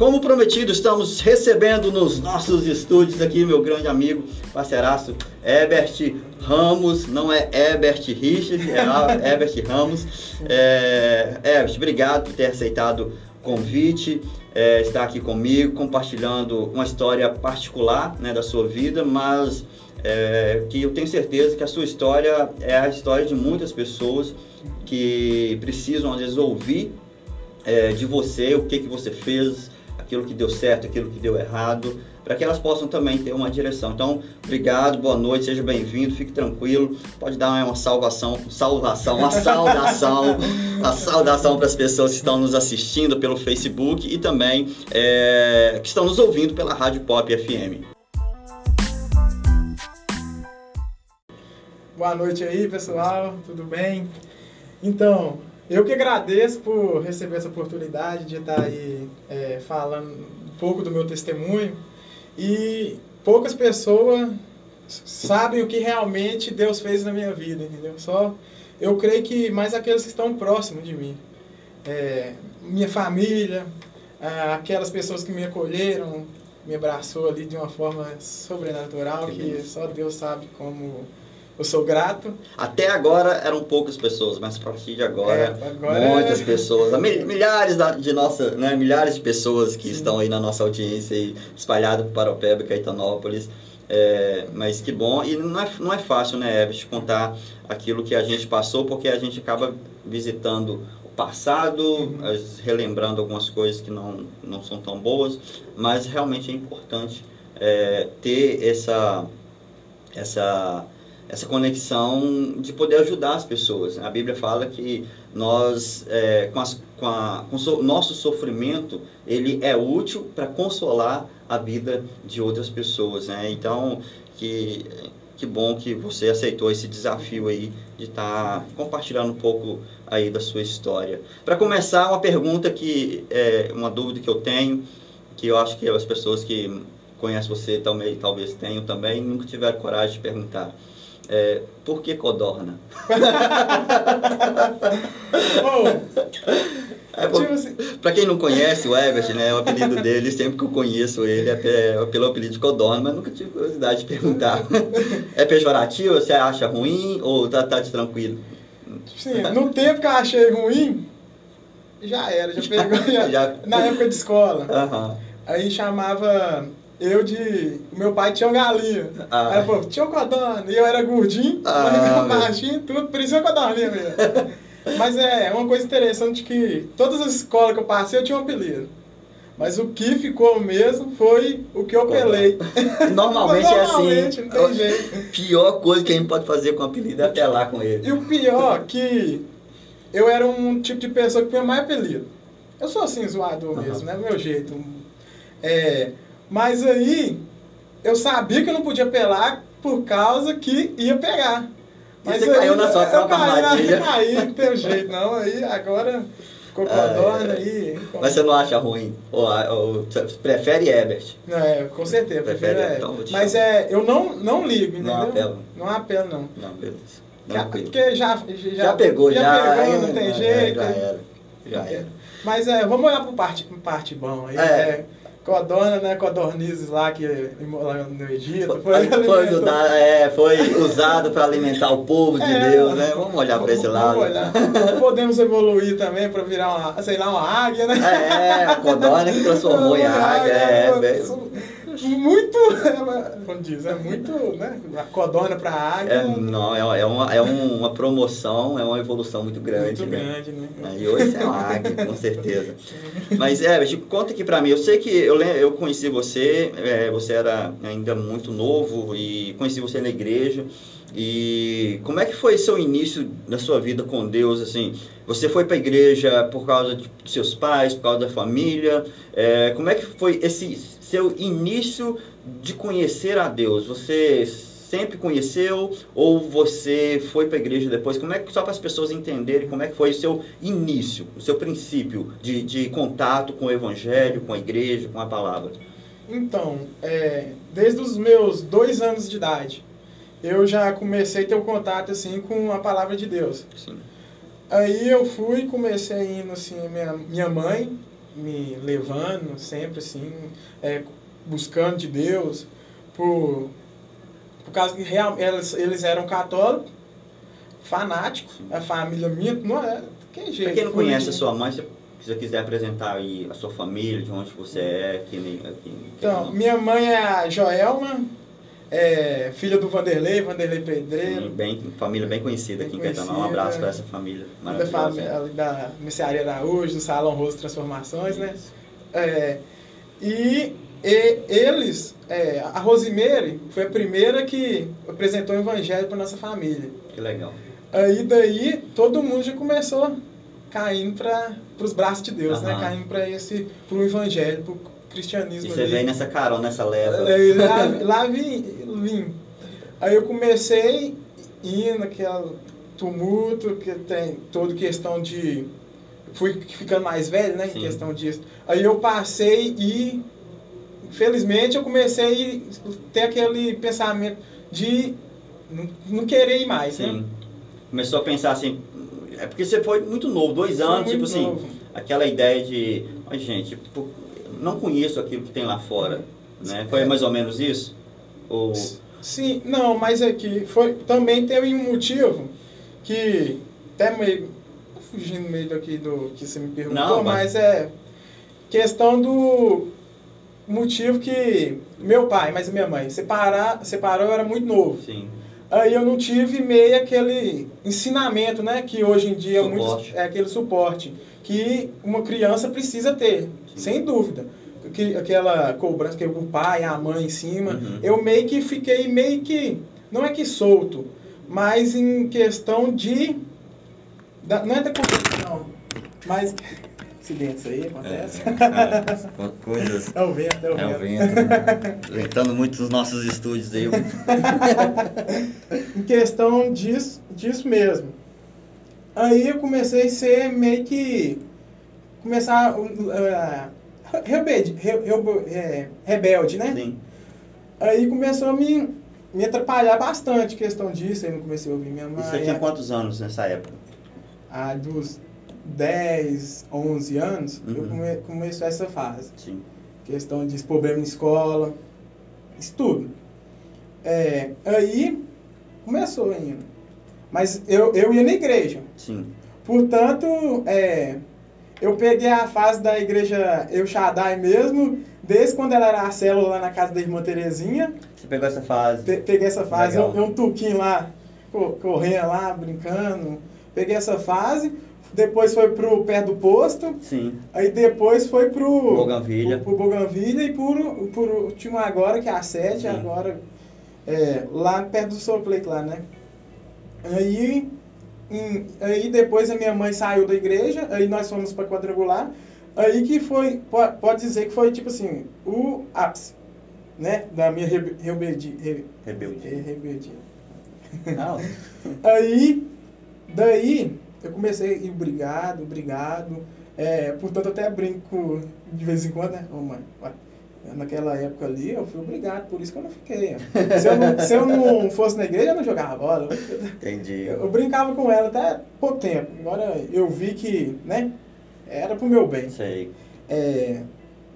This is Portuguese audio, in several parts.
como prometido, estamos recebendo nos nossos estúdios aqui meu grande amigo, parceiraço, Ebert Ramos, não é Ebert Richard, é Ebert Ramos. É, obrigado por ter aceitado o convite, é, estar aqui comigo, compartilhando uma história particular né, da sua vida, mas é, que eu tenho certeza que a sua história é a história de muitas pessoas que precisam, às vezes, ouvir é, de você o que, que você fez, aquilo que deu certo, aquilo que deu errado, para que elas possam também ter uma direção. Então, obrigado, boa noite, seja bem-vindo, fique tranquilo. Pode dar uma salvação, salvação, uma saudação, uma saudação para as pessoas que estão nos assistindo pelo Facebook e também é, que estão nos ouvindo pela Rádio Pop FM. Boa noite aí, pessoal, tudo bem? Então, eu que agradeço por receber essa oportunidade de estar aí é, falando um pouco do meu testemunho. E poucas pessoas sabem o que realmente Deus fez na minha vida, entendeu? Só eu creio que mais aqueles que estão próximos de mim, é, minha família, aquelas pessoas que me acolheram, me abraçou ali de uma forma sobrenatural que, que só Deus sabe como eu sou grato. Até agora eram poucas pessoas, mas a partir de agora, é, agora muitas é... pessoas, milhares de nossa, né, milhares de pessoas que Sim. estão aí na nossa audiência e espalhadas por Paropeba e Caetanópolis. É, mas que bom, e não é, não é fácil, né, Eves, contar aquilo que a gente passou, porque a gente acaba visitando o passado, uhum. relembrando algumas coisas que não, não são tão boas, mas realmente é importante é, ter essa, essa essa conexão de poder ajudar as pessoas. A Bíblia fala que nós, é, com, as, com, a, com o so, nosso sofrimento, ele é útil para consolar a vida de outras pessoas. Né? Então, que, que bom que você aceitou esse desafio aí de estar tá compartilhando um pouco aí da sua história. Para começar, uma pergunta que é uma dúvida que eu tenho, que eu acho que as pessoas que conhecem você também, talvez tenham também, nunca tiveram coragem de perguntar. É, por que codorna? é, tipo assim. Para quem não conhece o Everett, né, o apelido dele, sempre que eu conheço ele, é pelo apelido de codorna, mas nunca tive curiosidade de perguntar. é pejorativo? Você acha ruim ou tá, tá de tranquilo? Sim, no tempo que eu achei ruim, já era, já pegou, já, já... na época de escola. Uhum. Aí chamava eu de. Meu pai tinha uma galinha. Ah. Aí falou, tinha um codorna. E eu era gordinho, ah, baixinho, tudo, por isso é codorninha mesmo. Mas é uma coisa interessante que todas as escolas que eu passei eu tinha um apelido. Mas o que ficou mesmo foi o que eu pelei. Normalmente, é assim. Normalmente, não tem jeito. Pior coisa que a gente pode fazer com o apelido é apelar com ele. E o pior que eu era um tipo de pessoa que tinha mais apelido. Eu sou assim, zoador uhum. mesmo, né? Do meu jeito. É, mas aí eu sabia que eu não podia pelar por causa que ia pegar. Mas você aí, caiu na sua própria armadilha. Eu caí, não tem jeito não. Aí agora ficou com a dona aí. Mas você não acha ruim? Ou, ou prefere Ebert? É, com certeza. Prefere, prefere então, Mas é, eu não, não ligo, entendeu? Não apelo. Não apelo, não. Não, beleza. Já, porque já, já, já pegou, já, já pegou, não tem jeito. Já era. Já era. Mas é, vamos olhar para parte, parte bom aí. É. é Codona, né? Codornizes lá que lá no Egito. Foi, foi, ajudar, é, foi usado para alimentar o povo de é, Deus, né? Vamos olhar para esse lado. Olhar. Podemos evoluir também para virar uma, sei lá, uma águia, né? É, a Codona que transformou em águia. É, é, muito, como diz, é muito, né? A codona para a águia. É, não, é, é, uma, é uma promoção, é uma evolução muito grande. Muito né? grande, né? É, e hoje é uma águia, com certeza. Mas, é, conta aqui para mim, eu sei que eu, eu conheci você, é, você era ainda muito novo e conheci você na igreja. E como é que foi seu início da sua vida com Deus? Assim, você foi para a igreja por causa de seus pais, por causa da família? É, como é que foi esse seu início de conhecer a Deus? Você sempre conheceu ou você foi para a igreja depois? Como é que só para as pessoas entenderem como é que foi o seu início, o seu princípio de, de contato com o Evangelho, com a igreja, com a palavra? Então, é, desde os meus dois anos de idade, eu já comecei a ter um contato assim com a palavra de Deus. Sim. Aí eu fui, comecei indo assim, minha, minha mãe me levando sempre assim, é, buscando de Deus, por, por causa que real, eles, eles eram católicos, fanáticos, a família minha não é. Que jeito, pra quem não conhece a sua mãe, se você quiser apresentar aí a sua família, de onde você é, aqui, aqui, Então, minha mãe é a Joelma, é, filha do Vanderlei, Vanderlei Pedreiro. Sim, bem, família bem conhecida bem aqui em Caetanal. Um abraço para essa família maravilhosa. Da, família, da Mercearia Araújo, do Salão Rosto Transformações, né? Isso. né? É, e, e, eles, é, a Rosimeire foi a primeira que apresentou o evangelho para nossa família. Que legal. Aí daí todo mundo já começou caindo para os braços de Deus, né? Caindo para esse, para o evangelho, cristianismo. E você ali. vem nessa carona, nessa leva. Aí, lá, lá vim, vim. Aí eu comecei ir naquele tumulto que tem toda questão de fui ficando mais velho, né, Sim. em questão disso. Aí eu passei e felizmente eu comecei a ter aquele pensamento de não, querer ir mais, né? Sim. né? Começou a pensar assim, é porque você foi muito novo, dois anos, tipo assim, novo. aquela ideia de, ai gente, não conheço aquilo que tem lá fora, né? Foi mais ou menos isso? Ou... Sim, não, mas é que foi, também teve um motivo que até meio fugindo meio daqui do que você me perguntou, não, mas... mas é questão do motivo que meu pai, mas minha mãe, separar, separou, eu era muito novo. Sim. Aí eu não tive meio aquele ensinamento, né, que hoje em dia muito, é aquele suporte que uma criança precisa ter, Sim. sem dúvida. Que, aquela cobrança que o pai, a mãe em cima, uhum. eu meio que fiquei meio que, não é que solto, mas em questão de, da, não é da competição, mas acidentes aí, acontece. É, é, coisas. É o vento, é o vento. É o vento. Ventando muito os nossos estúdios aí. em questão disso, disso mesmo. Aí eu comecei a ser meio que. Começar. Uh, rebelde, re, re, é, rebelde, né? Sim. Aí começou a me, me atrapalhar bastante questão disso. Aí não comecei a ouvir minha mãe. Você tinha quantos anos nessa época? Ah, dos 10, 11 anos, uhum. eu come, começou essa fase. Sim. Questão de problema na escola, isso tudo. É, aí começou ainda. Mas eu, eu ia na igreja. Sim. Portanto, é, eu peguei a fase da igreja Eu Shaddai mesmo, desde quando ela era a célula lá na casa da irmã Terezinha. Você pegou essa fase? Pe peguei essa fase, eu, eu um tuquinho lá, correndo lá, brincando. Peguei essa fase depois foi pro pé do posto. Sim. Aí depois foi pro Boganvilha. Pro, pro Boganvilha e por, por tinha uma agora que é a 7, agora é, lá perto do Soplete lá, né? Aí em, aí depois a minha mãe saiu da igreja, aí nós fomos para quadrangular. Aí que foi, pode dizer que foi tipo assim, o ápice, né, da minha rebeldia. Rebeldia. rebeldia. aí daí eu comecei a ir obrigado, obrigado. É, portanto, até brinco de vez em quando, né? Ô, mãe, naquela época ali, eu fui obrigado, por isso que eu não fiquei. Se eu não, se eu não fosse na igreja, eu não jogava bola. Entendi. Eu, eu, brincava com ela até pouco tempo. Agora eu vi que, né, era pro meu bem. Sei. É,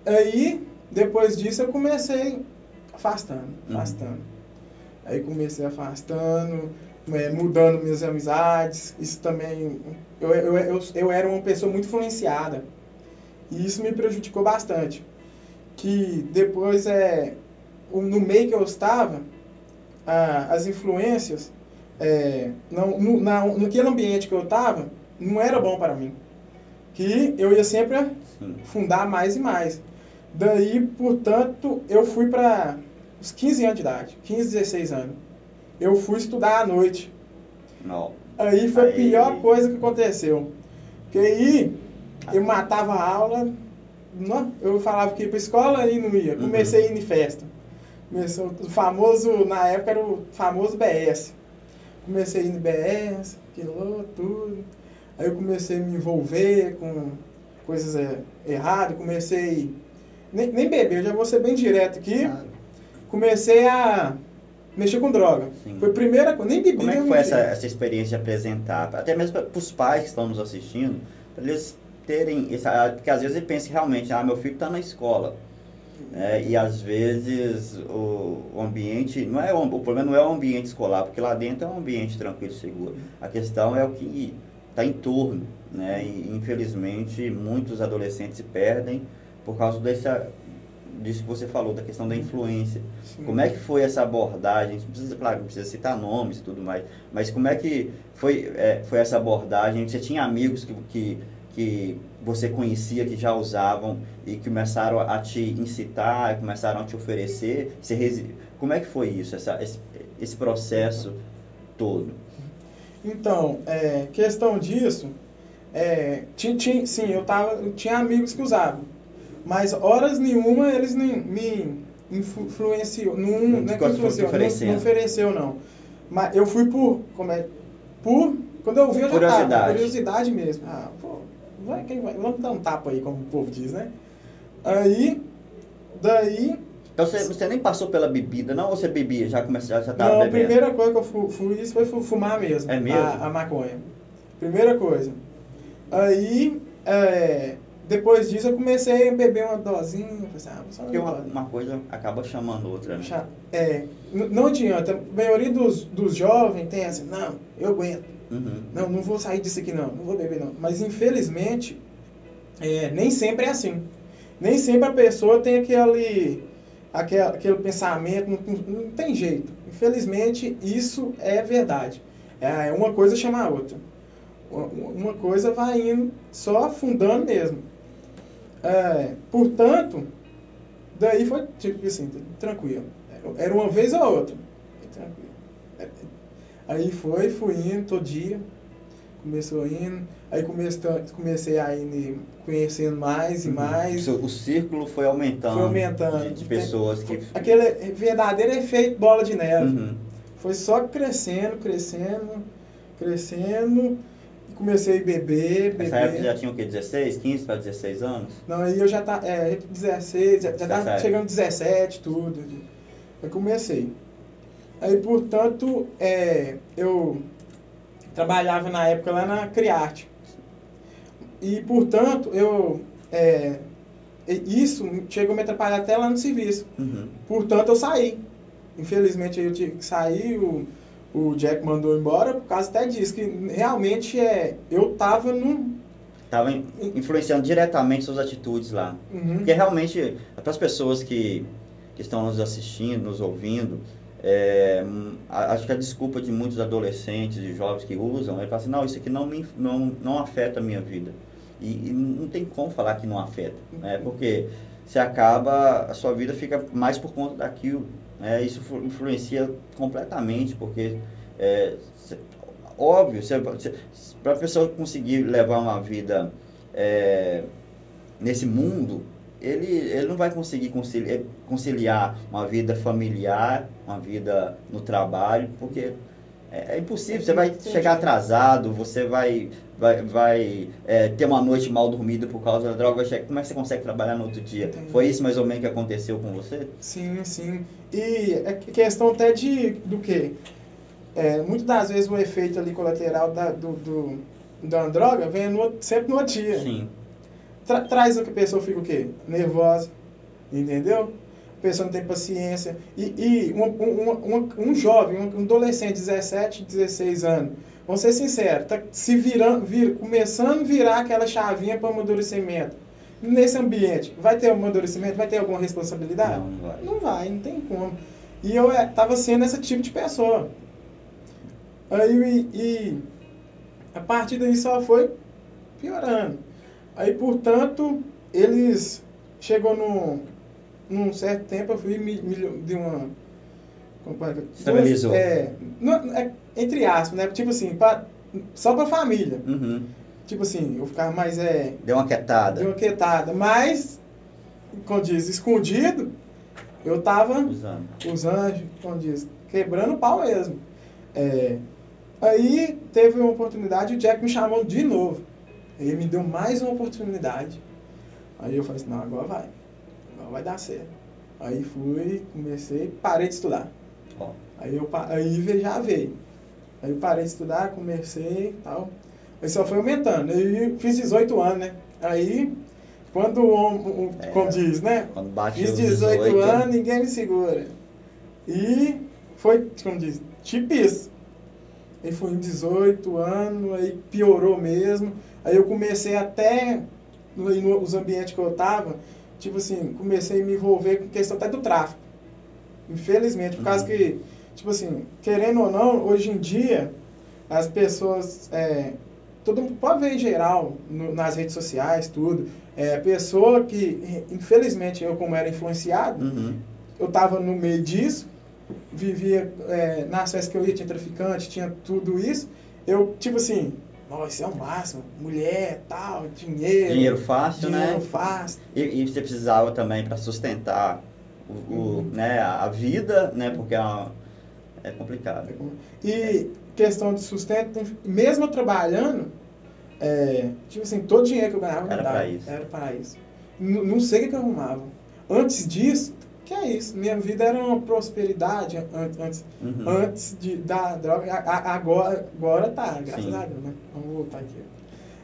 aí, depois disso, eu comecei afastando, afastando. Uhum. Aí comecei afastando, é, mudando minhas amizades. Isso também. Eu, eu, eu, eu era uma pessoa muito influenciada. E isso me prejudicou bastante. Que depois, é, no meio que eu estava, a, as influências, é, não, no, na, naquele ambiente que eu estava, não era bom para mim. Que eu ia sempre Sim. fundar mais e mais. Daí, portanto, eu fui para os 15 anos de idade, 15, 16 anos eu fui estudar à noite. Não. Aí foi aí... a pior coisa que aconteceu. Porque aí eu matava a aula, não, eu falava que ia pra escola e não ia. Uhum. Comecei uhum. a ir em festa. Começou o famoso, na época era o famoso BS. Comecei a ir no BS, aquilo, tudo. Aí eu comecei a me envolver com coisas é, erradas, comecei. Nem, nem beber, eu já vou ser bem direto aqui. Comecei a mexer com droga. Sim. Foi a primeira coisa, nem bebi. Como é que foi essa, essa experiência de apresentar, até mesmo para os pais que estão nos assistindo, para eles terem, essa, porque às vezes ele pensa realmente, ah, meu filho está na escola, é, e às vezes o, o, ambiente, não é, o problema não é o ambiente escolar, porque lá dentro é um ambiente tranquilo e seguro. A questão é o que está em torno, né? E infelizmente muitos adolescentes se perdem por causa dessa, disso que você falou, da questão da influência. Sim. Como é que foi essa abordagem? Não precisa, claro, precisa citar nomes e tudo mais, mas como é que foi, é, foi essa abordagem? Você tinha amigos que, que que você conhecia que já usavam e começaram a te incitar, começaram a te oferecer? Você, como é que foi isso, essa, esse, esse processo todo? Então, é, questão disso, é, tinha, tinha, sim, eu, tava, eu tinha amigos que usavam, mas horas nenhuma eles me, me influenciou, não, não, não, é que influenciou, não, não ofereceu não. Mas eu fui por, como é, por, quando eu vi eu já curiosidade. tava, curiosidade mesmo. Ah, pô, vai, quem vai, vamos dar um tapa aí, como o povo diz, né? Aí, daí... Então você, você nem passou pela bebida, não? Ou você bebia, já começou, já estava bebendo? Não, a primeira coisa que eu fui, fui isso foi fumar mesmo. É mesmo? A, a maconha. Primeira coisa. Aí, é, depois disso eu comecei a beber uma dosinha. Assim, ah, Porque uma, uma, coisa acaba chamando outra, né? É, não adianta. A maioria dos, dos jovens tem assim, não, eu aguento. Uhum. Não, não vou sair disso aqui não, não vou beber não. Mas infelizmente, é, nem sempre é assim. Nem sempre a pessoa tem aquele, aquele, aquele pensamento, não, não, tem jeito. Infelizmente, isso é verdade. É, uma coisa chama a outra. Uma coisa vai indo só afundando mesmo. É, portanto, daí foi tipo assim, tranquilo. Era uma vez ou outra. Tranquilo. É, Aí foi, fui indo todo dia, começou indo, aí comecei, comecei a ir conhecendo mais e uhum. mais. O, círculo foi aumentando. Foi aumentando. De, de pessoas que. Aquele verdadeiro efeito bola de neve. Uhum. Foi só crescendo, crescendo, crescendo. Comecei a beber, beber. Nessa época já tinha o quê? 16, 15 para 16 anos? Não, aí eu já tá, é, 16, já, já tava chegando 17, tudo. Aí comecei. Aí, portanto, é, eu trabalhava na época lá na Criarte. E, portanto, eu... É, isso chegou a me atrapalhar até lá no serviço. Uhum. Portanto, eu saí. Infelizmente, eu tive que sair, o, o Jack mandou embora, por causa até disso, que realmente é, eu estava num... Estava influenciando diretamente suas atitudes lá. Uhum. Porque realmente, para as pessoas que, que estão nos assistindo, nos ouvindo, é, acho que a desculpa de muitos adolescentes e jovens que usam é falar assim, não, isso aqui não, me, não, não afeta a minha vida. E, e não tem como falar que não afeta, né? porque você acaba, a sua vida fica mais por conta daquilo. Né? Isso influencia completamente, porque é, óbvio, para a pessoa conseguir levar uma vida é, nesse mundo, ele, ele não vai conseguir conciliar, conciliar uma vida familiar, uma vida no trabalho, porque é, é impossível. Você vai chegar atrasado, você vai, vai, vai é, ter uma noite mal dormida por causa da droga. Como é que você consegue trabalhar no outro dia? Entendi. Foi isso mais ou menos que aconteceu com você? Sim, sim. E é questão até de do quê? É, muitas das vezes o efeito ali colateral da, do, do, da droga vem no, sempre no dia. Sim tra traz o que a pessoa fica o quê? Nervosa, entendeu? Pessoa não tem paciência. E, e um, jovem, um adolescente de 17, 16 anos, vamos ser sinceros, tá se virando, vir, começando a virar aquela chavinha para amadurecimento. Nesse ambiente, vai ter amadurecimento? Vai ter alguma responsabilidade? Não, não vai. Não vai, não tem como. E eu estava é, sendo esse tipo de pessoa. Aí, e, e a partir daí só foi piorando. Aí, portanto, eles chegou num, num certo tempo, eu fui me, me de uma Estabilizou. É, é, entre aspas, né? Tipo assim, pra, só pra família. Uhum. Tipo assim, eu ficava mais. É, deu uma quietada. Deu uma quietada. Mas, como diz, escondido, eu tava usando, usando como diz, quebrando o pau mesmo. É, aí teve uma oportunidade, o Jack me chamou de novo. Ele me deu mais uma oportunidade. Aí eu falei assim, não, agora vai. Agora vai dar certo. Aí fui, comecei, parei de estudar. Aí, eu, aí já veio. Aí eu parei de estudar, comecei e tal. Aí só foi aumentando. Aí fiz 18 anos, né? Aí, quando o é, como diz, né? Quando bate fiz 18, 18 anos, ninguém me segura. E foi, como diz, tipo isso. Aí foi em 18 anos, aí piorou mesmo. Aí eu comecei até, nos ambientes que eu tava, tipo assim, comecei a me envolver com questão até do tráfico. Infelizmente, por uhum. causa que, tipo assim, querendo ou não, hoje em dia, as pessoas, é, todo mundo pode ver em geral, no, nas redes sociais, tudo, é, pessoa que, infelizmente, eu como era influenciado, uhum. eu tava no meio disso, vivia é, nas festas que eu ia, tinha traficante, tinha tudo isso. Eu, tipo assim, nossa, isso é o máximo. Mulher, tal, dinheiro. Dinheiro fácil, dinheiro né? Dinheiro fácil. E, e, você precisava também para sustentar o, uhum. o, né, a vida, né? Porque é, uma, é complicado. E questão de sustento, mesmo trabalhando, é, tipo assim, todo o dinheiro que eu ganhava era para isso. Era para isso. N não sei o que eu arrumava. Antes disso, que é isso, minha vida era uma prosperidade antes, uhum. antes de, da droga, agora, agora tá, graças Sim. a Deus, né? Vamos voltar aqui.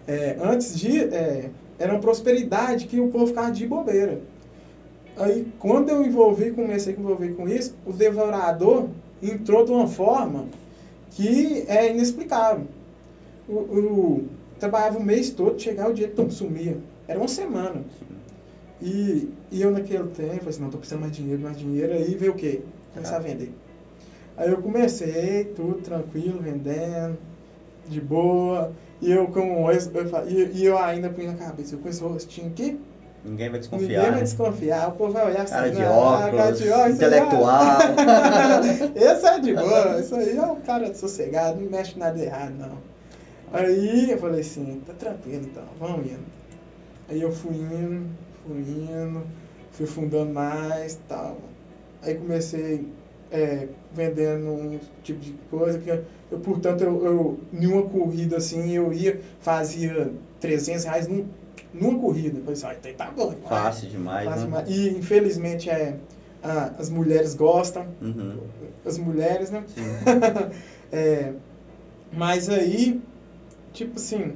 É, antes de, é, era uma prosperidade que o povo ficava de bobeira. Aí, quando eu envolvi, comecei a envolver com isso, o devorador entrou de uma forma que é inexplicável. O, o trabalhava o mês todo, chegava o dia que sumia. Era uma semana. E, e eu naquele tempo, falei assim, não, tô precisando mais dinheiro, mais dinheiro, aí veio o quê? Começar a vender. Aí eu comecei, tudo tranquilo, vendendo, de boa, e eu com eu, e, e eu ainda punha na cabeça, eu com esse rostinho aqui, Ninguém vai desconfiar. Ninguém vai né? desconfiar. O povo vai olhar assim. Cara de óculos, cara de óculos intelectual. Esse é de boa. Isso aí é um cara sossegado, não mexe nada errado, não. Aí eu falei assim, tá tranquilo então, vamos indo. Aí eu fui indo, fui indo, fui fundando mais tal. Aí comecei é, vendendo um tipo de coisa que eu, portanto, eu, eu, em uma corrida assim, eu ia, fazia 300 reais num, numa corrida. Eu falei assim, ah, tá bom. Fácil demais, fácil né? demais. E infelizmente é, ah, as mulheres gostam, uhum. as mulheres, né? é, mas aí, tipo assim,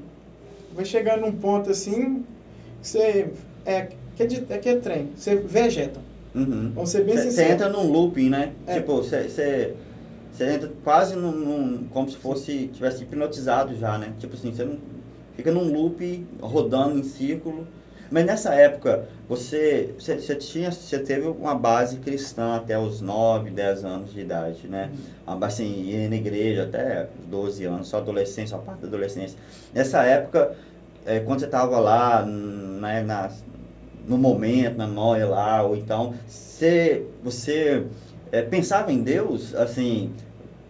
vai chegar num ponto assim, que você é, que é, é que é trem, você vegeta. Uhum. Vamos ser bem Você entra num looping, né? É. Tipo, você entra quase num, num, como se fosse, tivesse hipnotizado já, né? Tipo assim, você não, fica num loop rodando em círculo. Mas nessa época, você, você, você, tinha, você teve uma base cristã até os 9, 10 anos de idade, né? Uhum. Assim, ia na igreja até 12 anos, só adolescência, só parte da adolescência. Nessa época, é, quando você estava lá né, na, no momento, na noia lá, ou então, você, você é, pensava em Deus, assim,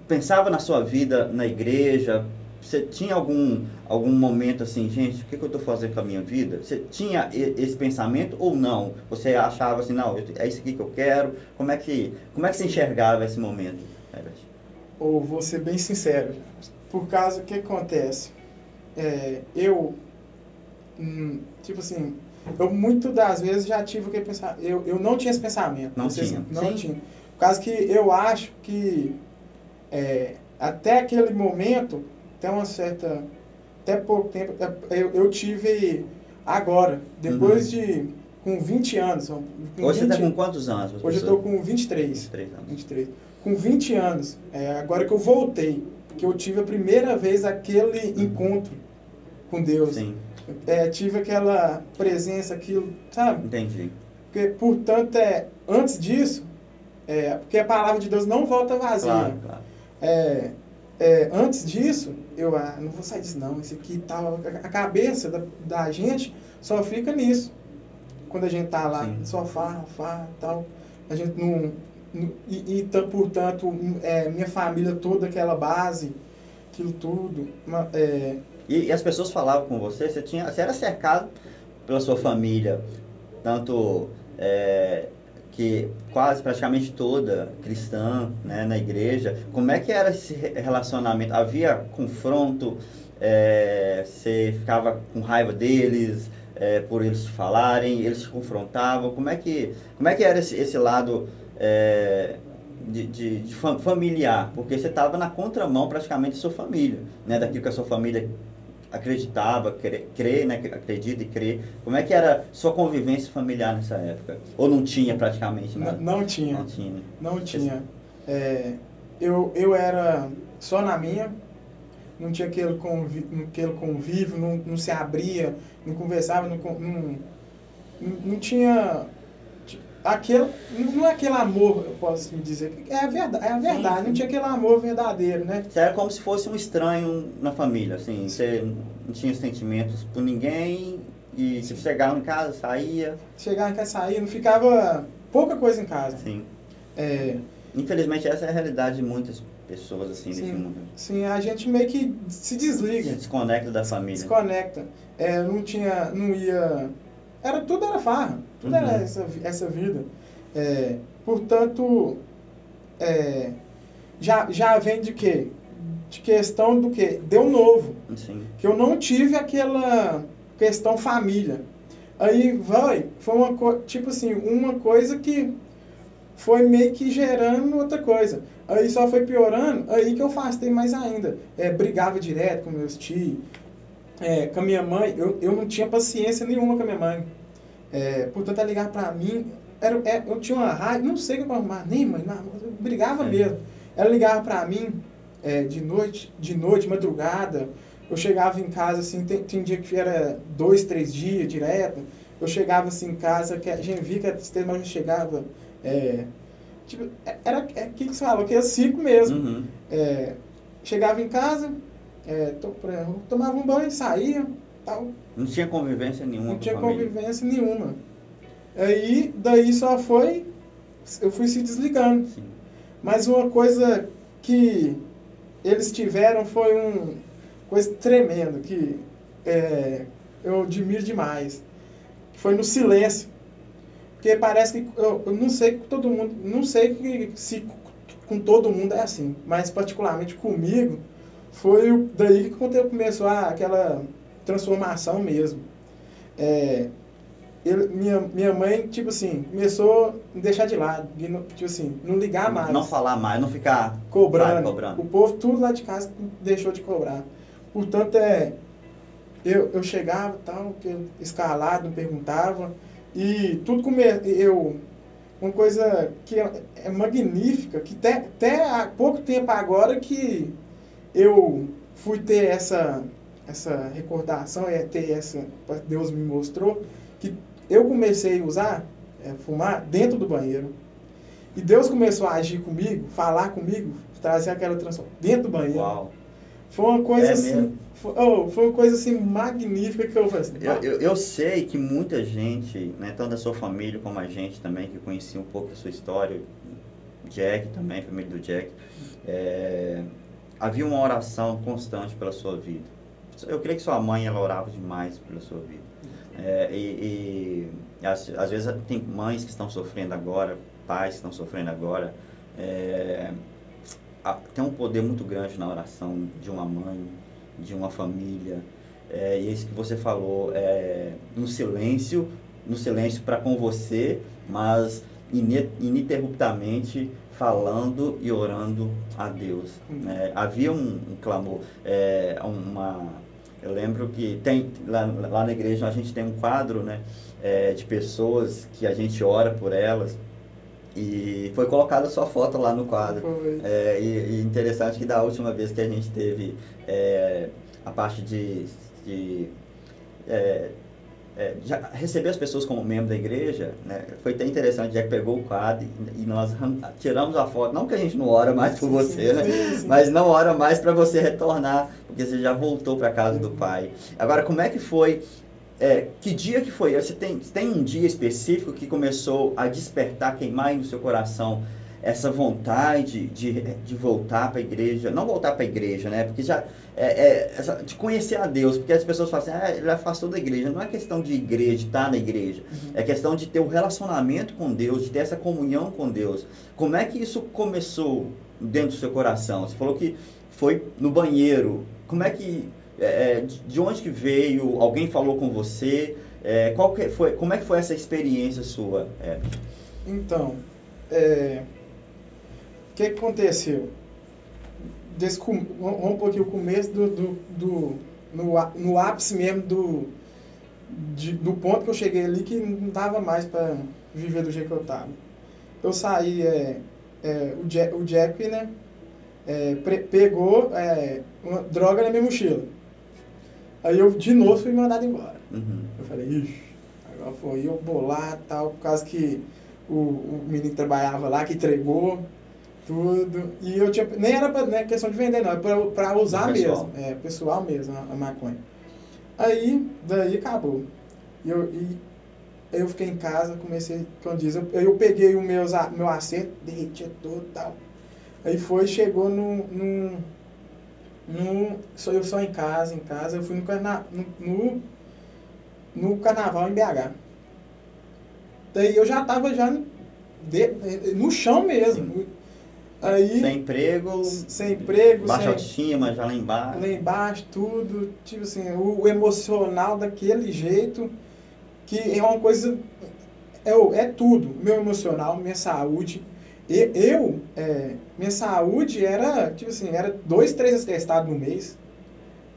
pensava na sua vida na igreja, você tinha algum, algum momento assim, gente, o que, que eu estou fazendo com a minha vida? Você tinha esse pensamento ou não? Você achava assim, não, é isso aqui que eu quero? Como é que, como é que você enxergava esse momento? Ou vou ser bem sincero, por causa que acontece, é, eu, hum, tipo assim, eu muito das vezes já tive o que pensar. Eu, eu não tinha esse pensamento. Não Vocês, tinha. Não Sim. tinha. Por causa que eu acho que é, até aquele momento, até uma certa. Até pouco tempo, é, eu, eu tive agora, depois uhum. de. com 20 anos. Com Hoje 20, você está com quantos anos? Hoje eu estou com 23. 23 anos. 23. Com 20 anos, é, agora que eu voltei, que eu tive a primeira vez aquele uhum. encontro com Deus. Sim é, tive aquela presença, aquilo, sabe? Entendi. Porque, portanto, é, antes disso, é, porque a palavra de Deus não volta vazia. Claro, claro. É, é, antes disso, eu ah, não vou sair disso não, isso aqui tal. A cabeça da, da gente só fica nisso. Quando a gente tá lá Sim. no sofá, sofá tal, a gente não. não e, e, portanto, é, minha família toda, aquela base, aquilo tudo. Uma, é, e, e, as pessoas falavam com você, você, tinha, você era cercado pela sua família, tanto é, que quase praticamente toda cristã né, na igreja. Como é que era esse relacionamento? Havia confronto? É, você ficava com raiva deles é, por eles falarem? Eles se confrontavam? Como é que, como é que era esse, esse lado é, de, de, de, familiar? Porque você estava na contramão praticamente da sua família, né, daquilo que a sua família acreditava, crê, crê, né? Acredita e crê. Como é que era sua convivência familiar nessa época? Ou não tinha praticamente nada? Não, não tinha. Não tinha. Não tinha. É, eu, eu era só na minha, não tinha aquele convívio, aquele convívio não, não se abria, não conversava, não, não, não tinha aquele, não é aquele amor, eu posso me dizer, é a verdade, é a verdade sim, não tinha aquele amor verdadeiro, né? Você era como se fosse um estranho na família, assim, você não tinha sentimentos por ninguém e você chegava em casa, saía. Chegava em casa, saía, não ficava pouca coisa em casa. Sim. É... Infelizmente essa é a realidade de muitas pessoas assim sim, nesse mundo. Sim, a gente meio que se desliga. Se desconecta da família. Desconecta. É, não tinha, não ia, era tudo era farra, tudo uhum. era essa, essa vida. É, portanto, é, já, já vem de quê? De questão do quê? Deu novo. Sim. Que eu não tive aquela questão família. Aí vai, foi uma tipo assim, uma coisa que foi meio que gerando outra coisa. Aí só foi piorando, aí que eu afastei mais ainda. É, brigava direto com meus tios, é, com a minha mãe, eu, eu não tinha paciência nenhuma com a minha mãe. É, portanto, ela ligar pra mim, era, é, eu tinha uma raiva, não sei o que eu arrumar, nem mãe, não, eu brigava mesmo. Ela ligava pra mim é, de noite, de noite, madrugada, eu chegava em casa, assim, tem, tem dia que era dois, três dias direto, eu chegava assim em casa, que a gente via que a tristeza, mas eu chegava é, tipo, é, era é, que você falou, que era cinco mesmo. Uhum. É, chegava em casa, é, to, tomava um banho, saía, tal. Não tinha convivência nenhuma. Não tinha convivência nenhuma. Aí, daí só foi, eu fui se desligando. Sim. Mas uma coisa que eles tiveram foi um coisa tremenda que é, eu admiro demais. Foi no silêncio. Porque parece que eu, eu não sei que todo mundo, não sei que, se com todo mundo é assim, mas particularmente comigo foi daí que começou a, aquela transformação mesmo. É, ele, minha, minha mãe, tipo assim, começou a me deixar de lado, tipo assim, não ligar mais. Não falar mais, não ficar cobrando. cobrando. O povo, tudo lá de casa, deixou de cobrar. Portanto, é, eu, eu chegava, tal, escalado, não perguntava, e tudo como eu uma coisa que é, é magnífica, que até, até há pouco tempo agora que eu fui ter essa essa recordação, é ter essa Deus me mostrou que eu comecei a usar é, fumar dentro do banheiro. E Deus começou a agir comigo, falar comigo, trazer aquela transformação dentro do banheiro. Uau. Foi uma coisa é assim. Foi, oh, foi, uma coisa assim magnífica que eu falei assim, eu, eu, eu, sei que muita gente, né, tanto da sua família como a gente também, que conhecia um pouco da sua história, Jack também, família do Jack, é, havia uma oração constante pela sua vida. Eu creio que sua mãe ela orava demais pela sua vida. É, e, e às, às, vezes tem mães que estão sofrendo agora, pais que estão sofrendo agora. É, tem um poder muito grande na oração de uma mãe, de uma família. É, e isso que você falou, é, no silêncio, no silêncio para com você, mas ininterruptamente falando e orando a Deus. Hum. É, havia um, um clamor, é, uma, eu lembro que tem lá, lá, na igreja a gente tem um quadro, né, é, de pessoas que a gente ora por elas e foi colocada sua foto lá no quadro. É, e, e, interessante que da última vez que a gente teve é, a parte de, de é, é, receber as pessoas como membro da igreja, né, foi até interessante, já que pegou o quadro e, e, nós tiramos a foto, não que a gente não ora mais por você, né, mas não ora mais para você retornar, porque você já voltou para a casa do Pai. Agora, como é que foi é, que dia que foi? Você tem, tem um dia específico que começou a despertar, queimar no seu coração essa vontade de, de voltar para a igreja, não voltar para a igreja, né? Porque já é, é essa, de conhecer a Deus, porque as pessoas falam assim, ah, ele afastou da igreja. Não é questão de igreja, de estar na igreja, uhum. é questão de ter o um relacionamento com Deus, de ter essa comunhão com Deus. Como é que isso começou dentro do seu coração? Você falou que foi no banheiro. Como é que é, é, de onde que veio? Alguém falou com você? É, qual que foi, como é que foi essa experiência sua? É. Então, é, o que, que aconteceu? Desse, vamos um pouquinho o começo do, do, do, no, no ápice mesmo do, de, do ponto que eu cheguei ali que não dava mais para viver do jeito que eu tava. Eu saí, é, é, o, Jack, o Jack, né, é, pre, pegou é, uma droga na minha mochila. Aí eu de novo fui mandado embora. Uhum. Eu falei, ixi, agora foi eu bolar tal, por causa que o, o menino que trabalhava lá, que entregou tudo. E eu tinha. Nem era pra, né, questão de vender, não, é pra, pra usar mesmo. É, pessoal mesmo, a, a, maconha. Aí, daí acabou. E eu, e eu fiquei em casa, comecei, como diz, eu, eu peguei o meus, meu acerto, derretia todo e tal. Aí foi, chegou no, no, no. Só eu só em casa, em casa, eu fui no, carna, no, no, no carnaval em BH. Daí eu já tava já de, no chão mesmo. Aí, sem emprego. Sem emprego. Baixa sem, autoestima, já lá embaixo. Lá embaixo, tudo. Tipo assim, o, o, emocional daquele jeito, que é uma coisa. É, é tudo. Meu emocional, minha saúde. E, eu, é, minha saúde era, tipo assim, era dois, três atestados no mês.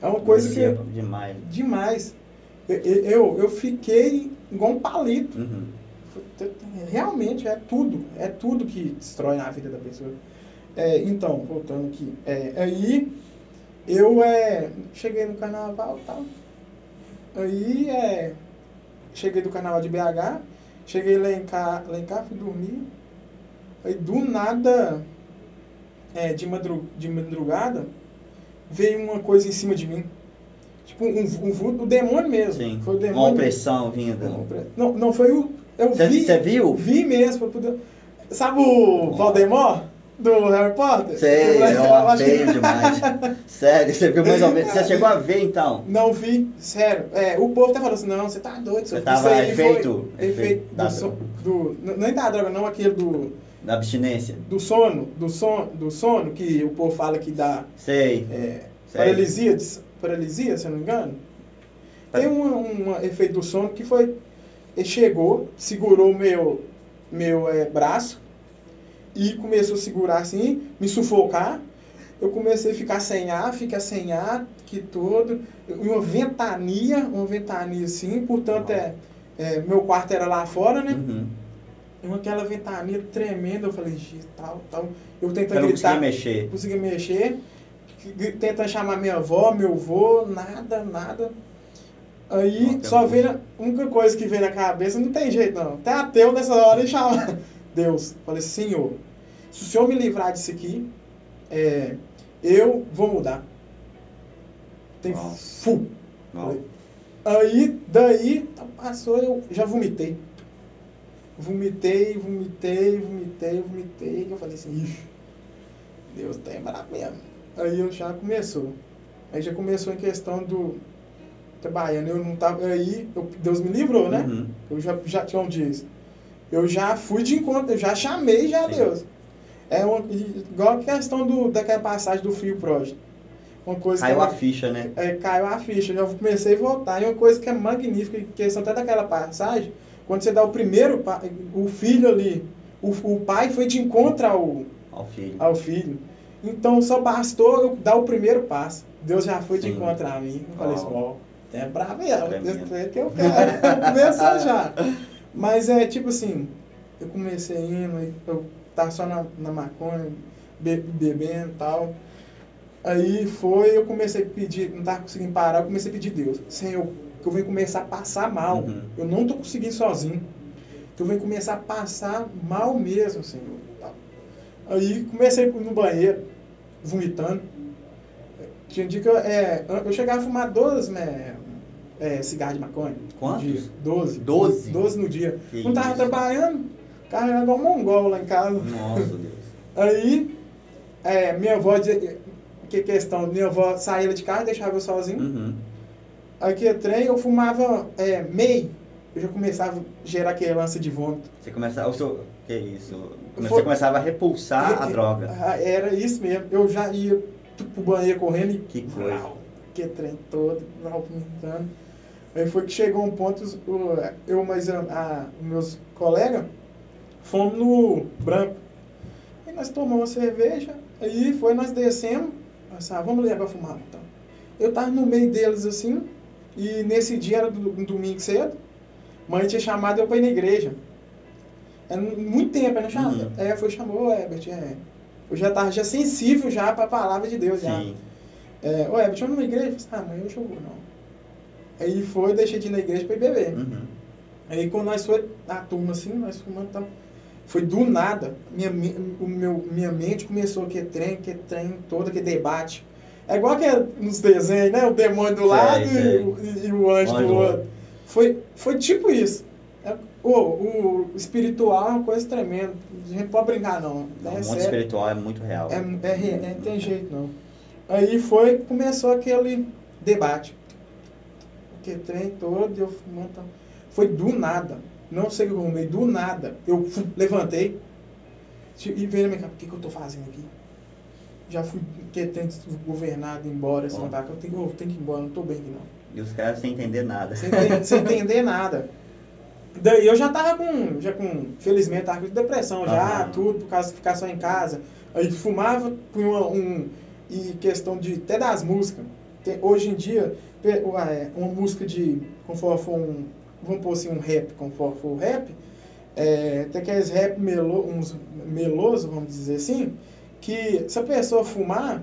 É uma coisa que. Demais. Demais. Eu, eu, eu fiquei igual um palito. Uhum realmente é tudo, é tudo que destrói na vida da pessoa. É, então, voltando aqui, é, aí eu é, cheguei no carnaval e tal. Aí é, cheguei do carnaval de BH, cheguei lá em cá, lá em cá fui dormir. Aí do nada, é, de, madru, de madrugada, veio uma coisa em cima de mim. Tipo, um, um, um, o demônio mesmo. Sim, foi o demônio uma opressão vinda. Não, não foi o, eu cê, vi. Você viu? Vi mesmo. Poder... Sabe o Valdemar? Do Harry Potter? Sei, eu feio demais. sério, você viu mais ou menos. Você chegou a ver então? Não vi, sério. É, o povo até falou assim: não, você tá doido. Você tava aí efeito, efeito do, so, do, Nem da droga, não, aquele do. Da abstinência. Do sono, do sono, do sono, que o povo fala que dá. Sei. É, sei. Paralisia, paralisia, se eu não me engano. Tem um, um efeito do sono que foi ele chegou, segurou meu, meu é, braço e começou a segurar assim, me sufocar. Eu comecei a ficar sem ar, ficar sem ar, que todo. Uma ventania, uma ventania assim, portanto, é, é meu quarto era lá fora, né? Uhum. E aquela ventania tremenda, eu falei, tal, tal. Eu tentando eu gritar. Não mexer. Consegui mexer. Tentando chamar minha avó, meu avô, nada, nada. Aí só veio. A única coisa que veio na cabeça, não tem jeito não. Até ateu nessa hora e chama Deus. Falei, Senhor, se o Senhor me livrar disso aqui, é, eu vou mudar. Tem fu. Aí, daí, passou, eu já vomitei. Vomitei, vomitei, vomitei, vomitei. Eu falei assim, ixi, Deus tem tá bravo mesmo. Aí eu já começou. Aí já começou em questão do trabalhando, eu não tava. Aí, eu, Deus me livrou, né? Uhum. Eu já, já tinha um dias. Eu já fui de encontro, eu já chamei já Sim. Deus. É uma, igual a questão do, daquela passagem do Fio Project. Uma coisa caiu a ficha, né? É, caiu a ficha. Eu comecei a voltar. E uma coisa que é magnífica, questão até daquela passagem, quando você dá o primeiro, o filho ali, o, o pai foi de encontro ao, ao, filho. ao filho. Então só bastou eu dar o primeiro passo. Deus já foi de encontro a mim. Eu falei assim, ó, é bravo mesmo. É que eu quero. Começou já. Mas é tipo assim, eu comecei indo, eu tava só na, na maconha, be, bebendo e tal. Aí foi, eu comecei a pedir, não tava conseguindo parar, eu comecei a pedir Deus, Senhor, que eu venho começar a passar mal. Uhum. Eu não tô conseguindo sozinho. Que eu venho começar a passar mal mesmo, Senhor. Aí comecei no banheiro, vomitando. Tinha dia que eu, é, eu chegava a fumar 12 né, é, cigarros de maconha. Quantos? Dia. 12. 12? 12 no dia. Que não tava isso? trabalhando, carregando um mongol lá em casa. Nossa Deus. Aí, é, minha avó, que questão, minha avó saía de casa, deixava eu sozinho. Uhum. Aí que trem, eu fumava é, meio. Eu já começava a gerar aquele lance de vômito. Você começava, o seu, que isso? Você começava a repulsar a droga. Ah, era isso mesmo. Eu já ia pro banheiro correndo e... Que coisa. Que trem todo, vomitando. Aí foi que chegou um ponto, eu mais a, a, meus colegas fomos no branco. Aí nós tomamos uma cerveja, aí foi nós descemos, nós ah, vamos levar fumar então. eu tava no meio deles assim, e nesse dia era um domingo cedo, mãe tinha chamado eu pra ir na igreja. Era muito tempo, não chamou. Uhum. É, foi chamou o Herbert, é. Eu já tava já sensível já para a palavra de Deus já. Sim. É, ô Herbert, vamos na igreja? Eu falei, ah, mãe, eu vou não. Aí foi, deixei de ir na igreja para ir beber. Uhum. Aí quando nós foi a turma assim, nós fumando então, foi do nada. Minha, o meu, minha mente começou a que trem, que trem, todo que debate. É igual que é nos desenhos, né? O demônio do lado E, e, e, o anjo do outro. Foi, foi tipo isso. É, o, o espiritual é uma coisa tremenda. A gente pode brincar, não. não é o mundo espiritual é muito real. É, é, é, não tem jeito, não. Aí foi, começou aquele debate. Que trem todo, eu fumando. Foi do nada. Não sei o que eu arrumei, do nada. Eu fui, levantei e veio na minha cara, o que, que eu tô fazendo aqui? Já fui tem governado embora, assim, tá? eu, tenho, eu tenho que ir embora, não tô bem aqui não. E os caras sem entender nada. Sem, sem entender nada. Daí eu já tava com, já com, felizmente, tava com depressão já, tudo, por causa de ficar só em casa. Aí fumava, punha um, e questão de, até das músicas. Tem, hoje em dia, uma música de, conforme for um, vamos pôr assim, um rap, conforme for o rap, é, tem aqueles rap melo, uns melosos, vamos dizer assim, que se a pessoa fumar,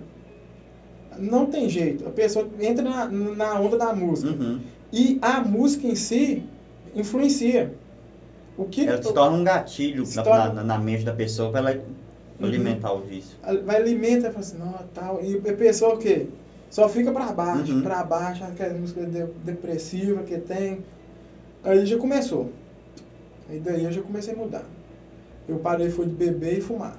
não tem jeito. A pessoa entra na, na onda da música. Uhum. E a música em si influencia. O que ela se torna um gatilho na, torna... na, na, mente da pessoa para ela uhum. alimentar o vício. Vai alimentar e fala assim, não, tal. E a pessoa o quê? Só fica para baixo, uhum. para baixo, aquela música de, depressiva que tem. Aí já começou. Aí daí eu já comecei a mudar. Eu parei foi de beber e fumar.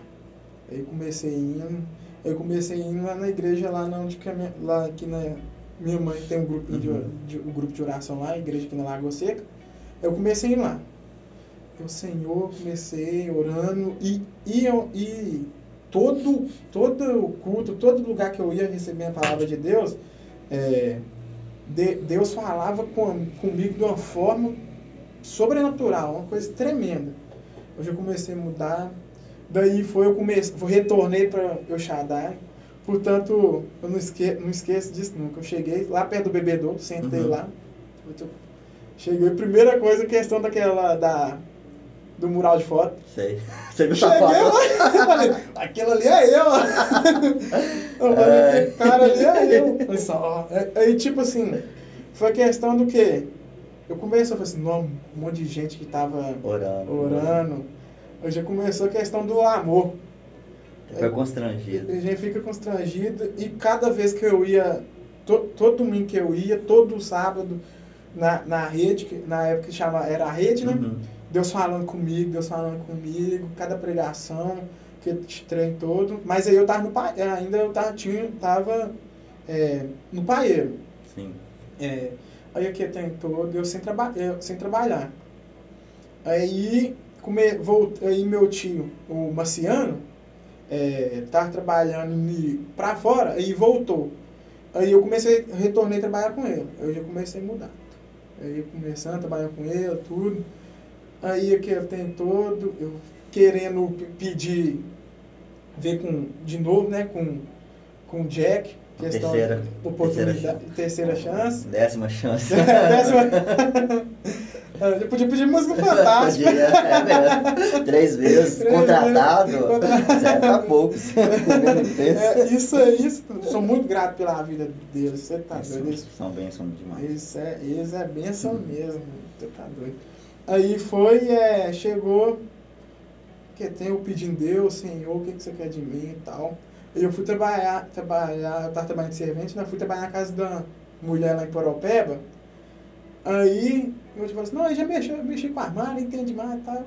Aí comecei indo, eu comecei indo lá na igreja lá onde que minha, lá aqui na minha mãe tem um grupo uhum. de, de, um grupo de oração lá, igreja aqui na Lagoa Seca. Eu comecei a ir lá. Eu, Senhor, comecei orando e, e, e todo, todo culto, todo lugar que eu ia receber a palavra de Deus, é, de, Deus falava com, comigo de uma forma sobrenatural, uma coisa tremenda. Eu já comecei a mudar. Daí foi eu comecei, eu retornei para o Shaddai. Portanto, eu não, esque, não esqueço disso nunca. Eu cheguei lá perto do bebedouro, sentei uhum. lá. Cheguei, primeira coisa, questão daquela da do mural de foto. Sei. Você viu essa foto? falei, aquilo ali é eu. eu falei, é. cara ali é eu. Falei, só, aí, tipo assim, foi questão do quê? Eu comecei, eu falei assim, não, um monte de gente que tava orando. orando. Aí já começou a questão do amor. Fica constrangido. A gente fica constrangido e cada vez que eu ia, to, todo domingo que eu ia, todo sábado, na, na rede, que na época que chama, era a rede, né? Uhum. Deus falando comigo, Deus falando comigo, cada pregação, que trem todo. Mas aí eu tava no pai, ainda eu tava, tinha, tava é, no paeiro. Sim. É, aí aqui tem todo, eu sem, traba eu, sem trabalhar. Aí, come, voltei, aí meu tio, o Marciano, é, tava trabalhando para fora, aí voltou. Aí eu comecei, retornei a trabalhar com ele. Eu já comecei a mudar. Aí eu começando a trabalhar com ele, tudo. Aí aquele tem todo, eu querendo pedir, ver com, de novo, né, com, com o Jack, questão terceira, oportunidade, terceira, terceira chance. Décima chance. Décima. Eu podia pedir música fantástica. Podia, é mesmo. Três vezes, Três contratado. Serve pra poucos. é, isso é isso. Sou muito grato pela vida deles. Você tá doido? Eles são bênção demais. Isso é, eles é bênção hum. mesmo. Você tá doido. Aí foi, é, chegou, que tem eu pedindo Deus, Senhor, o que, que você quer de mim e tal. Eu fui trabalhar, trabalhar, eu tava trabalhando de servente, né? Fui trabalhar na casa da mulher lá em Poropeba. Aí eu falei assim, não, eu já mexi, mexi com armário, entende mais e tal.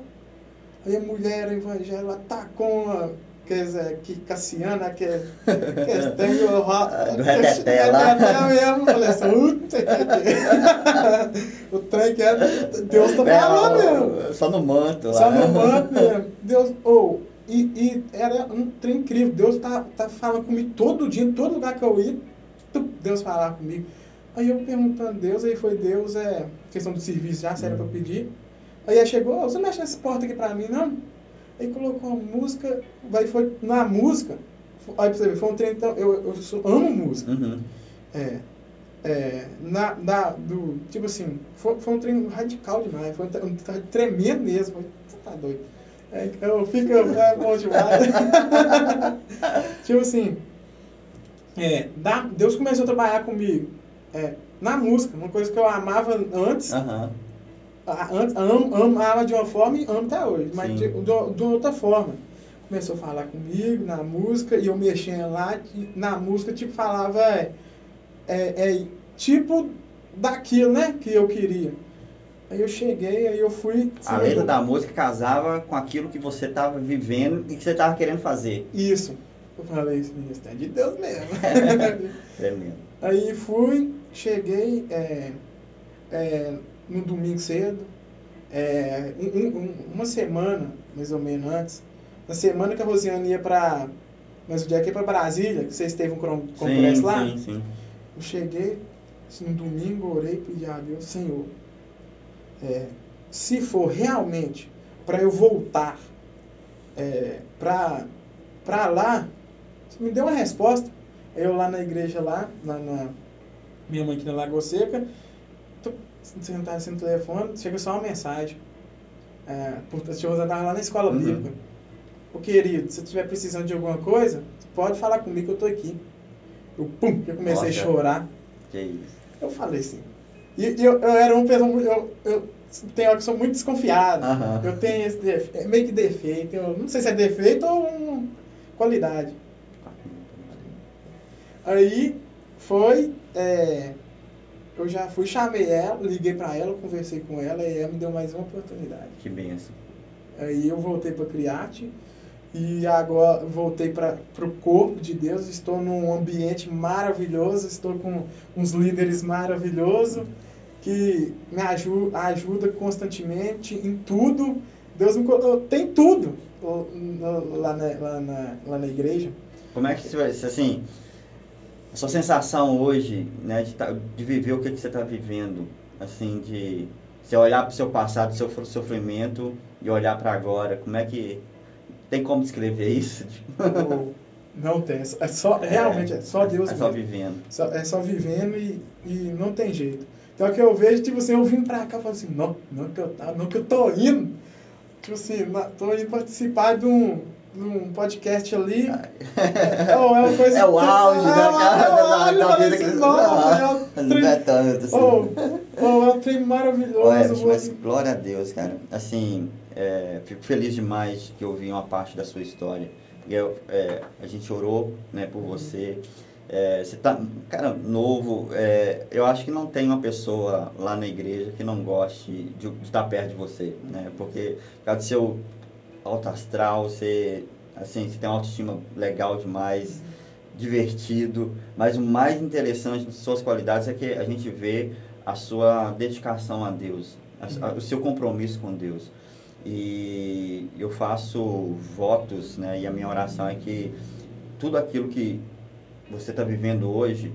Aí a mulher, o evangelho, atacou uma quer dizer, que Cassiana, que, que tem o Do reteté lá. mesmo, falei assim, o trem que é, Deus tá falando mesmo. Só no manto lá. Só no manto mesmo. Deus, ou, oh, e, e era um trem incrível, Deus tá, tá falando comigo todo dia, em todo lugar que eu ia, Deus falava comigo. Aí eu perguntando a Deus, aí foi Deus, é, questão do serviço já, sério hum. pra pedir. Aí chegou, você mexe nessa porta aqui pra mim, não? Aí colocou a música, vai foi na música, aí pra você ver, foi um trem, então, eu, eu amo música. Uhum. É, é, na, da, do, tipo assim, foi, foi um treino radical demais, foi um, um tremendo mesmo. Você tá doido. É, eu fico é, motivado. tipo assim, é, da, Deus começou a trabalhar comigo é, na música, uma coisa que eu amava antes. Uhum. Antes, amo, amava de uma forma e amo até hoje, mas de, de, de, outra forma. Começou a falar comigo na música e eu mexendo lá, na música, tipo, falava é, é, é tipo daquilo, né, que eu queria. Aí eu cheguei, aí eu fui. A letra da música casava com aquilo que você estava vivendo e que você estava querendo fazer. Isso. Eu falei, isso é de Deus mesmo. é mesmo. Aí fui, cheguei é, é, no domingo cedo, é, um, um, uma semana, mais ou menos antes, na semana que a Rosiane ia para. Mas o dia que ia para Brasília, que vocês teve um congresso sim, lá. Sim, sim. Eu cheguei, assim, no domingo, orei e pedi a Deus, Senhor, é, se for realmente para eu voltar é, para lá, me deu uma resposta. Eu lá na igreja lá, lá na minha mãe aqui na Lagoa Seca, sentado assim no telefone, chega só uma mensagem. É, por, eu lá na escola uhum. bíblica. Ô querido, se estiver precisando de alguma coisa, pode falar comigo que eu tô aqui. Eu, pum, eu comecei Nossa. a chorar. Que isso. Eu falei assim. E, e eu, eu era uma pessoa. Eu, eu tenho que sou muito desconfiado. Uhum. Eu tenho esse defeito, é meio que defeito. Eu não sei se é defeito ou um, qualidade. Aí foi. É, eu já fui, chamei ela, liguei para ela, conversei com ela e ela me deu mais uma oportunidade. Que benção. Aí eu voltei para Criarte e agora voltei para o corpo de Deus. Estou num ambiente maravilhoso, estou com uns líderes maravilhosos que me ajuda, ajuda constantemente em tudo. Deus me tem tudo lá na, lá na, lá na igreja. Como é que você assim, a sua sensação hoje, né, de, tá, de viver o que, que você está vivendo, assim, de você olhar para o seu passado, seu sofrimento e olhar para agora, como é que tem como descrever isso? Não tem, é só, é, realmente, é só Deus É só vivendo. Só, é só vivendo e, e não tem jeito. Então, é que eu vejo, tipo assim, eu vim pra cá e falo assim, não, não que eu, não que eu tô indo, tipo assim, tô indo participar de um, de um podcast ali. é, uma coisa, é o auge, né? É o auge, da vida que Não é tanto, assim. Oh, oh, é um trem maravilhoso. Mas glória a Deus, cara. Assim, é, fico feliz demais que eu vi uma parte da sua história. Porque é, a gente orou né, por você. É, você tá, cara, novo. É, eu acho que não tem uma pessoa lá na igreja que não goste de, de estar perto de você, né? Porque, por causa do seu alto astral, você, assim, você tem uma autoestima legal demais, divertido. Mas o mais interessante de suas qualidades é que a gente vê a sua dedicação a Deus, a, a, o seu compromisso com Deus. E eu faço votos, né? E a minha oração é que tudo aquilo que você está vivendo hoje,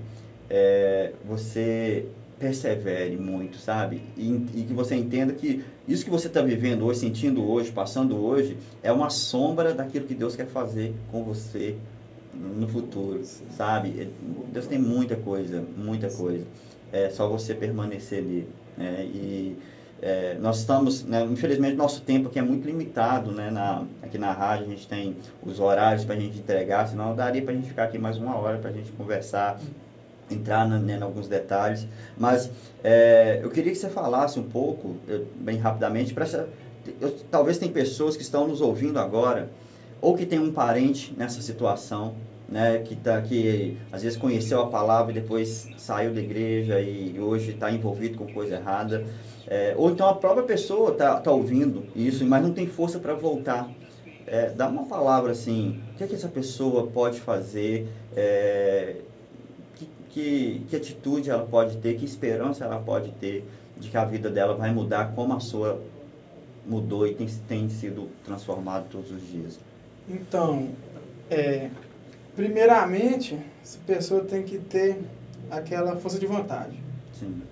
é, você persevere muito, sabe? E, e, que você entenda que isso que você está vivendo hoje, sentindo hoje, passando hoje, é uma sombra daquilo que Deus quer fazer com você no futuro, sabe? Deus tem muita coisa, muita coisa. É só você permanecer ali. Né? E é, nós estamos, né, infelizmente, nosso tempo aqui é muito limitado, né, na, aqui na rádio a gente tem os horários para a gente entregar, senão daria para a gente ficar aqui mais uma hora para a gente conversar, entrar né, em alguns detalhes. Mas é, eu queria que você falasse um pouco, eu, bem rapidamente, para talvez tem pessoas que estão nos ouvindo agora, ou que tem um parente nessa situação, né, que, tá, que às vezes conheceu a palavra e depois saiu da igreja e hoje está envolvido com coisa errada. É, ou então a própria pessoa está tá ouvindo isso, mas não tem força para voltar. É, dá uma palavra assim, o que, é que essa pessoa pode fazer, é, que, que, que, atitude ela pode ter, que esperança ela pode ter de que a vida dela vai mudar como a sua mudou e tem, tem sido transformado todos os dias. Então, é, primeiramente, essa pessoa tem que ter aquela força de vontade. Sim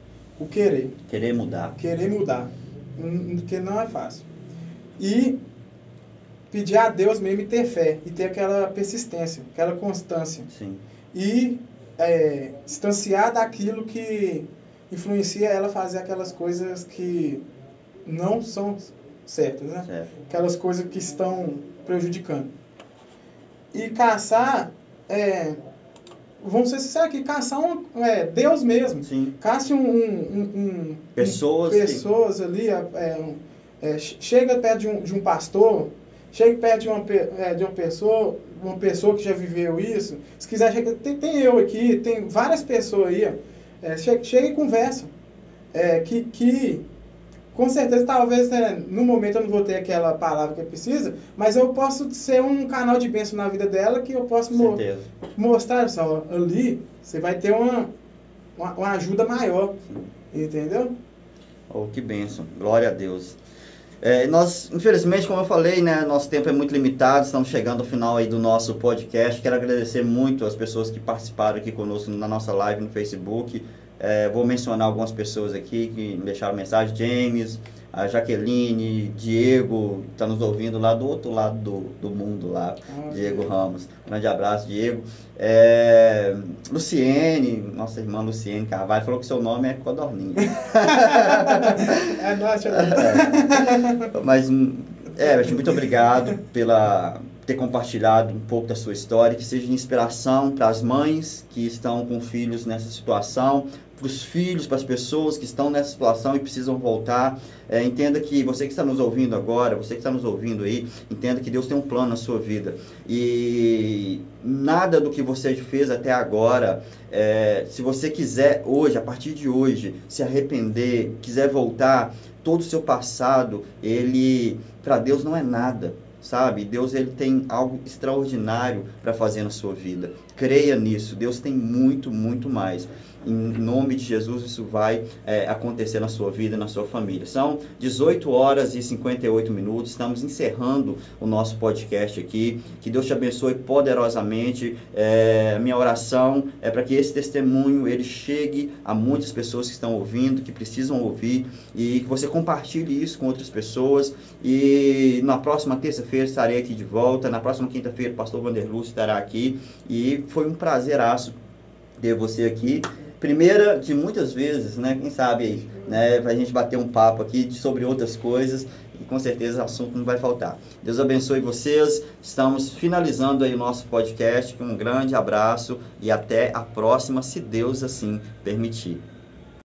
o querer. Querer mudar. Querer mudar. Porque não é fácil. E pedir a Deus mesmo e ter fé. E ter aquela persistência, aquela constância. Sim. E é, distanciar daquilo que influencia ela fazer aquelas coisas que não são certas, né? Certo. Aquelas coisas que estão prejudicando. E caçar, é, vamos ser sinceros aqui, caçar um, é, Deus mesmo. Sim. Caça um, um, um pessoas, pessoas ali, é, é, chega perto de um, de um pastor, chega perto de uma, é, de uma pessoa, uma pessoa que já viveu isso. Se quiser, chega, tem, tem eu aqui, tem várias pessoas aí, é, chega, chega e conversa. É, que, que com certeza, talvez né, no momento eu não vou ter aquela palavra que precisa, mas eu posso ser um canal de bênção na vida dela que eu posso mo mostrar só ali, você vai ter uma, uma, uma ajuda maior, entendeu? Oh, que bênção, glória a Deus. É, nós, infelizmente, como eu falei, né, nosso tempo é muito limitado, estamos chegando ao final aí do nosso podcast. Quero agradecer muito as pessoas que participaram aqui conosco na nossa live no Facebook. É, vou mencionar algumas pessoas aqui que deixaram mensagem: James, a Jaqueline, Diego, está nos ouvindo lá do outro lado do, do mundo, lá, ah, Diego Ramos. Grande abraço, Diego. É, Luciene, nossa irmã Luciene Carvalho, falou que seu nome é Codorninho. é nossa. É, mas, é, muito obrigado pela ter compartilhado um pouco da sua história, que seja de inspiração para as mães que estão com filhos nessa situação, para os filhos, para as pessoas que estão nessa situação e precisam voltar. É, entenda que você que está nos ouvindo agora, você que está nos ouvindo aí, entenda que Deus tem um plano na sua vida. E nada do que você fez até agora, é, se você quiser hoje, a partir de hoje, se arrepender, quiser voltar, todo o seu passado, ele para Deus não é nada sabe? Deus ele tem algo extraordinário para fazer na sua vida. Creia nisso. Deus tem muito, muito mais. Em nome de Jesus, isso vai é, acontecer na sua vida na sua família. São 18 horas e 58 minutos. Estamos encerrando o nosso podcast aqui. Que Deus te abençoe poderosamente. É, minha oração é para que esse testemunho ele chegue a muitas pessoas que estão ouvindo, que precisam ouvir, e que você compartilhe isso com outras pessoas. E na próxima terça-feira estarei aqui de volta. Na próxima quinta-feira, o pastor Vanderluz estará aqui. E foi um prazeraço ter você aqui primeira de muitas vezes, né? Quem sabe aí, né? Pra gente bater um papo aqui sobre outras coisas e com certeza o assunto não vai faltar. Deus abençoe vocês. Estamos finalizando aí o nosso podcast um grande abraço e até a próxima, se Deus assim permitir.